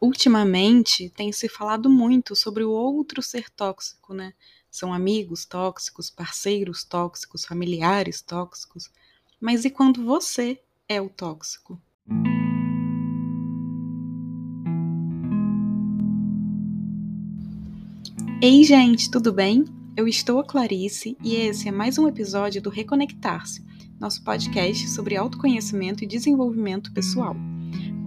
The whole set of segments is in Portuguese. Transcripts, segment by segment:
Ultimamente tem se falado muito sobre o outro ser tóxico, né? São amigos tóxicos, parceiros tóxicos, familiares tóxicos. Mas e quando você é o tóxico? Ei, gente, tudo bem? Eu estou a Clarice e esse é mais um episódio do Reconectar-se, nosso podcast sobre autoconhecimento e desenvolvimento pessoal.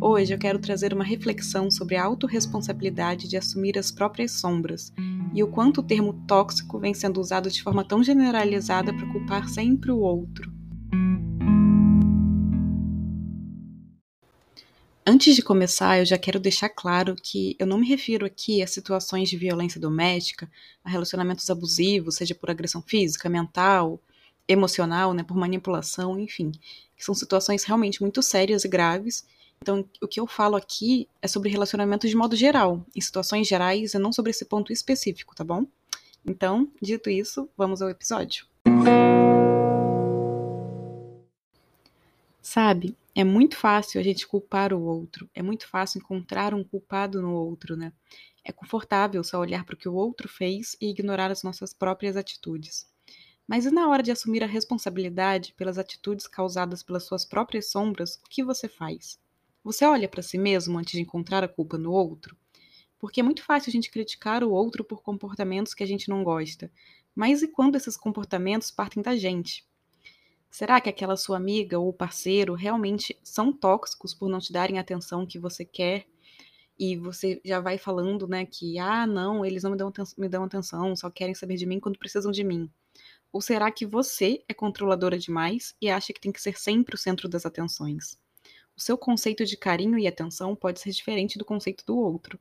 Hoje eu quero trazer uma reflexão sobre a autorresponsabilidade de assumir as próprias sombras e o quanto o termo tóxico vem sendo usado de forma tão generalizada para culpar sempre o outro. Antes de começar, eu já quero deixar claro que eu não me refiro aqui a situações de violência doméstica, a relacionamentos abusivos, seja por agressão física, mental, emocional, né, por manipulação, enfim, que são situações realmente muito sérias e graves então, o que eu falo aqui é sobre relacionamentos de modo geral, em situações gerais e não sobre esse ponto específico, tá bom? Então, dito isso, vamos ao episódio. Sabe, é muito fácil a gente culpar o outro, é muito fácil encontrar um culpado no outro, né? É confortável só olhar para o que o outro fez e ignorar as nossas próprias atitudes. Mas e na hora de assumir a responsabilidade pelas atitudes causadas pelas suas próprias sombras, o que você faz? Você olha para si mesmo antes de encontrar a culpa no outro? Porque é muito fácil a gente criticar o outro por comportamentos que a gente não gosta. Mas e quando esses comportamentos partem da gente? Será que aquela sua amiga ou parceiro realmente são tóxicos por não te darem a atenção que você quer? E você já vai falando, né, que, ah, não, eles não me dão, me dão atenção, só querem saber de mim quando precisam de mim. Ou será que você é controladora demais e acha que tem que ser sempre o centro das atenções? O seu conceito de carinho e atenção pode ser diferente do conceito do outro.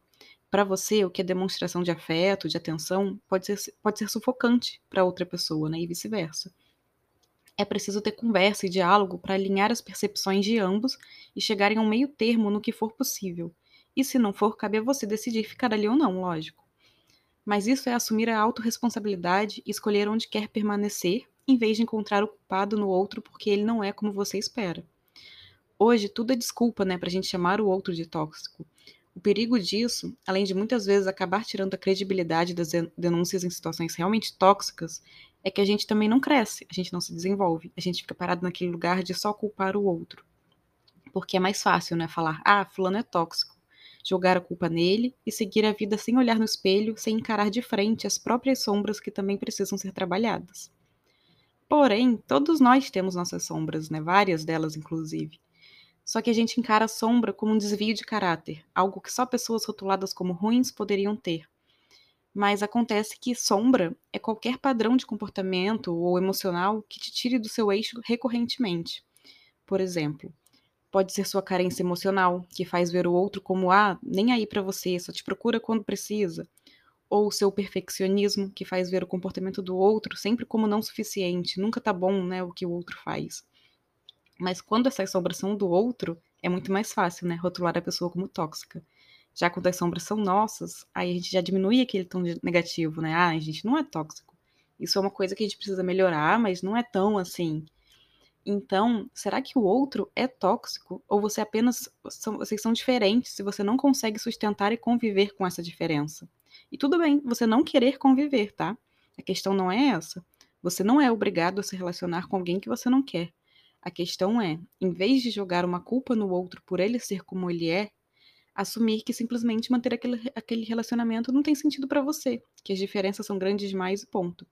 Para você, o que é demonstração de afeto, de atenção, pode ser, pode ser sufocante para outra pessoa, né? E vice-versa. É preciso ter conversa e diálogo para alinhar as percepções de ambos e chegarem a um meio termo no que for possível. E se não for, cabe a você decidir ficar ali ou não, lógico. Mas isso é assumir a autorresponsabilidade e escolher onde quer permanecer, em vez de encontrar o culpado no outro porque ele não é como você espera. Hoje, tudo é desculpa, né, pra gente chamar o outro de tóxico. O perigo disso, além de muitas vezes acabar tirando a credibilidade das denúncias em situações realmente tóxicas, é que a gente também não cresce, a gente não se desenvolve, a gente fica parado naquele lugar de só culpar o outro. Porque é mais fácil, né, falar, ah, fulano é tóxico, jogar a culpa nele e seguir a vida sem olhar no espelho, sem encarar de frente as próprias sombras que também precisam ser trabalhadas. Porém, todos nós temos nossas sombras, né, várias delas inclusive. Só que a gente encara a sombra como um desvio de caráter, algo que só pessoas rotuladas como ruins poderiam ter. Mas acontece que sombra é qualquer padrão de comportamento ou emocional que te tire do seu eixo recorrentemente. Por exemplo, pode ser sua carência emocional, que faz ver o outro como ah, nem aí para você, só te procura quando precisa. Ou seu perfeccionismo, que faz ver o comportamento do outro sempre como não suficiente, nunca tá bom, né, o que o outro faz. Mas quando essas sombras são do outro, é muito mais fácil, né? Rotular a pessoa como tóxica. Já quando as sombras são nossas, aí a gente já diminui aquele tom negativo, né? Ah, a gente não é tóxico. Isso é uma coisa que a gente precisa melhorar, mas não é tão assim. Então, será que o outro é tóxico? Ou você apenas. São, vocês são diferentes se você não consegue sustentar e conviver com essa diferença? E tudo bem, você não querer conviver, tá? A questão não é essa. Você não é obrigado a se relacionar com alguém que você não quer. A questão é, em vez de jogar uma culpa no outro por ele ser como ele é, assumir que simplesmente manter aquele, aquele relacionamento não tem sentido para você, que as diferenças são grandes demais e ponto.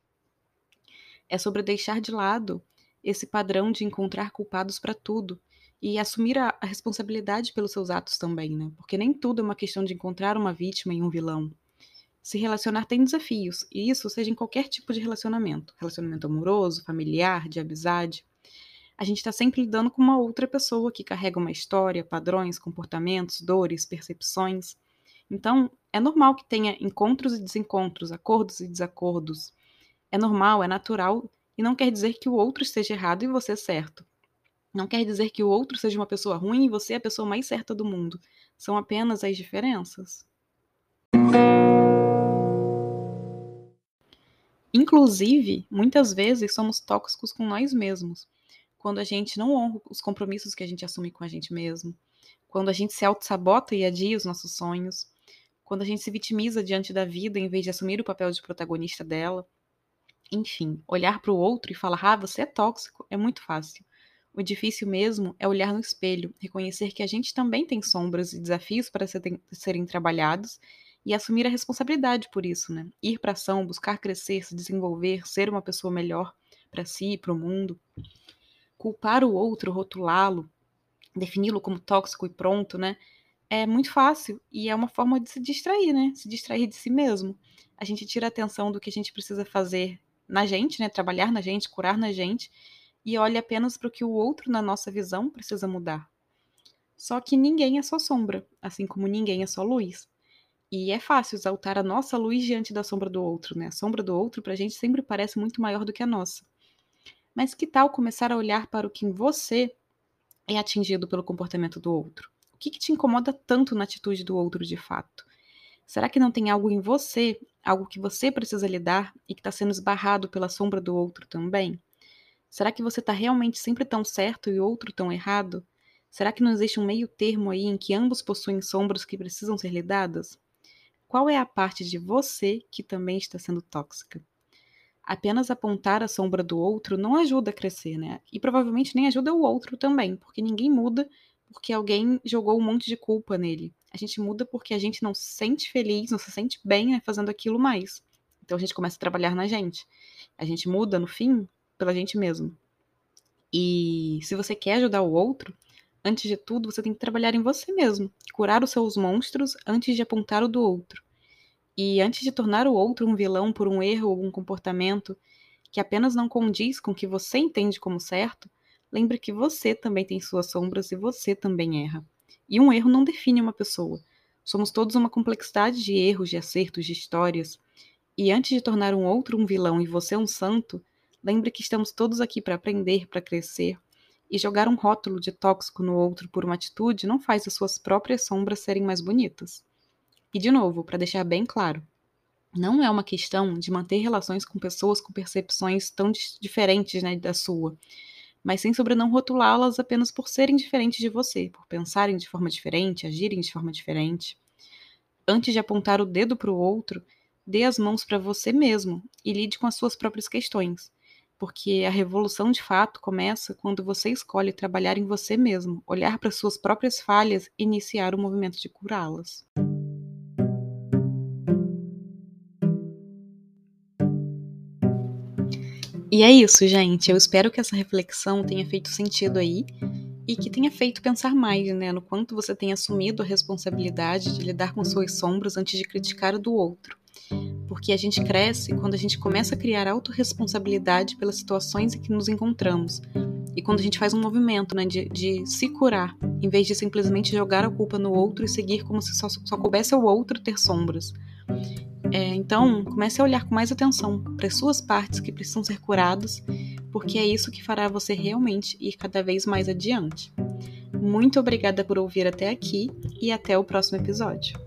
É sobre deixar de lado esse padrão de encontrar culpados para tudo e assumir a, a, responsabilidade pelos seus atos também, né? Porque nem tudo é uma questão de encontrar uma vítima e um vilão. Se relacionar tem desafios, e isso seja em qualquer tipo de relacionamento relacionamento amoroso, familiar, de amizade a gente está sempre lidando com uma outra pessoa que carrega uma história, padrões, comportamentos, dores, percepções. Então, é normal que tenha encontros e desencontros, acordos e desacordos. É normal, é natural e não quer dizer que o outro esteja errado e você certo. Não quer dizer que o outro seja uma pessoa ruim e você é a pessoa mais certa do mundo. São apenas as diferenças. Inclusive, muitas vezes somos tóxicos com nós mesmos quando a gente não honra os compromissos que a gente assume com a gente mesmo, quando a gente se auto-sabota e adia os nossos sonhos, quando a gente se vitimiza diante da vida em vez de assumir o papel de protagonista dela. Enfim, olhar para o outro e falar, ah, você é tóxico, é muito fácil. O difícil mesmo é olhar no espelho, reconhecer que a gente também tem sombras e desafios para serem trabalhados e assumir a responsabilidade por isso, né? Ir para ação, buscar crescer, se desenvolver, ser uma pessoa melhor para si e para o mundo. Culpar o outro, rotulá-lo, defini-lo como tóxico e pronto, né? É muito fácil e é uma forma de se distrair, né? Se distrair de si mesmo. A gente tira a atenção do que a gente precisa fazer na gente, né? Trabalhar na gente, curar na gente e olha apenas para o que o outro, na nossa visão, precisa mudar. Só que ninguém é só sombra, assim como ninguém é só luz. E é fácil exaltar a nossa luz diante da sombra do outro, né? A sombra do outro para a gente sempre parece muito maior do que a nossa. Mas que tal começar a olhar para o que em você é atingido pelo comportamento do outro? O que, que te incomoda tanto na atitude do outro de fato? Será que não tem algo em você, algo que você precisa lidar e que está sendo esbarrado pela sombra do outro também? Será que você está realmente sempre tão certo e outro tão errado? Será que não existe um meio termo aí em que ambos possuem sombras que precisam ser lidadas? Qual é a parte de você que também está sendo tóxica? Apenas apontar a sombra do outro não ajuda a crescer, né? E provavelmente nem ajuda o outro também, porque ninguém muda porque alguém jogou um monte de culpa nele. A gente muda porque a gente não se sente feliz, não se sente bem né, fazendo aquilo mais. Então a gente começa a trabalhar na gente. A gente muda, no fim, pela gente mesmo. E se você quer ajudar o outro, antes de tudo, você tem que trabalhar em você mesmo, curar os seus monstros antes de apontar o do outro. E antes de tornar o outro um vilão por um erro ou um comportamento que apenas não condiz com o que você entende como certo, lembre que você também tem suas sombras e você também erra. E um erro não define uma pessoa. Somos todos uma complexidade de erros, de acertos, de histórias. E antes de tornar um outro um vilão e você um santo, Lembre que estamos todos aqui para aprender, para crescer. E jogar um rótulo de tóxico no outro por uma atitude não faz as suas próprias sombras serem mais bonitas. E de novo, para deixar bem claro, não é uma questão de manter relações com pessoas com percepções tão diferentes né, da sua, mas sim sobre não rotulá-las apenas por serem diferentes de você, por pensarem de forma diferente, agirem de forma diferente. Antes de apontar o dedo para o outro, dê as mãos para você mesmo e lide com as suas próprias questões porque a revolução de fato começa quando você escolhe trabalhar em você mesmo, olhar para suas próprias falhas e iniciar o movimento de curá-las. E é isso, gente. Eu espero que essa reflexão tenha feito sentido aí e que tenha feito pensar mais, né, no quanto você tem assumido a responsabilidade de lidar com suas sombras antes de criticar o do outro porque a gente cresce quando a gente começa a criar autorresponsabilidade pelas situações em que nos encontramos. E quando a gente faz um movimento né, de, de se curar, em vez de simplesmente jogar a culpa no outro e seguir como se só, só coubesse ao outro ter sombras. É, então, comece a olhar com mais atenção para as suas partes que precisam ser curadas, porque é isso que fará você realmente ir cada vez mais adiante. Muito obrigada por ouvir até aqui e até o próximo episódio.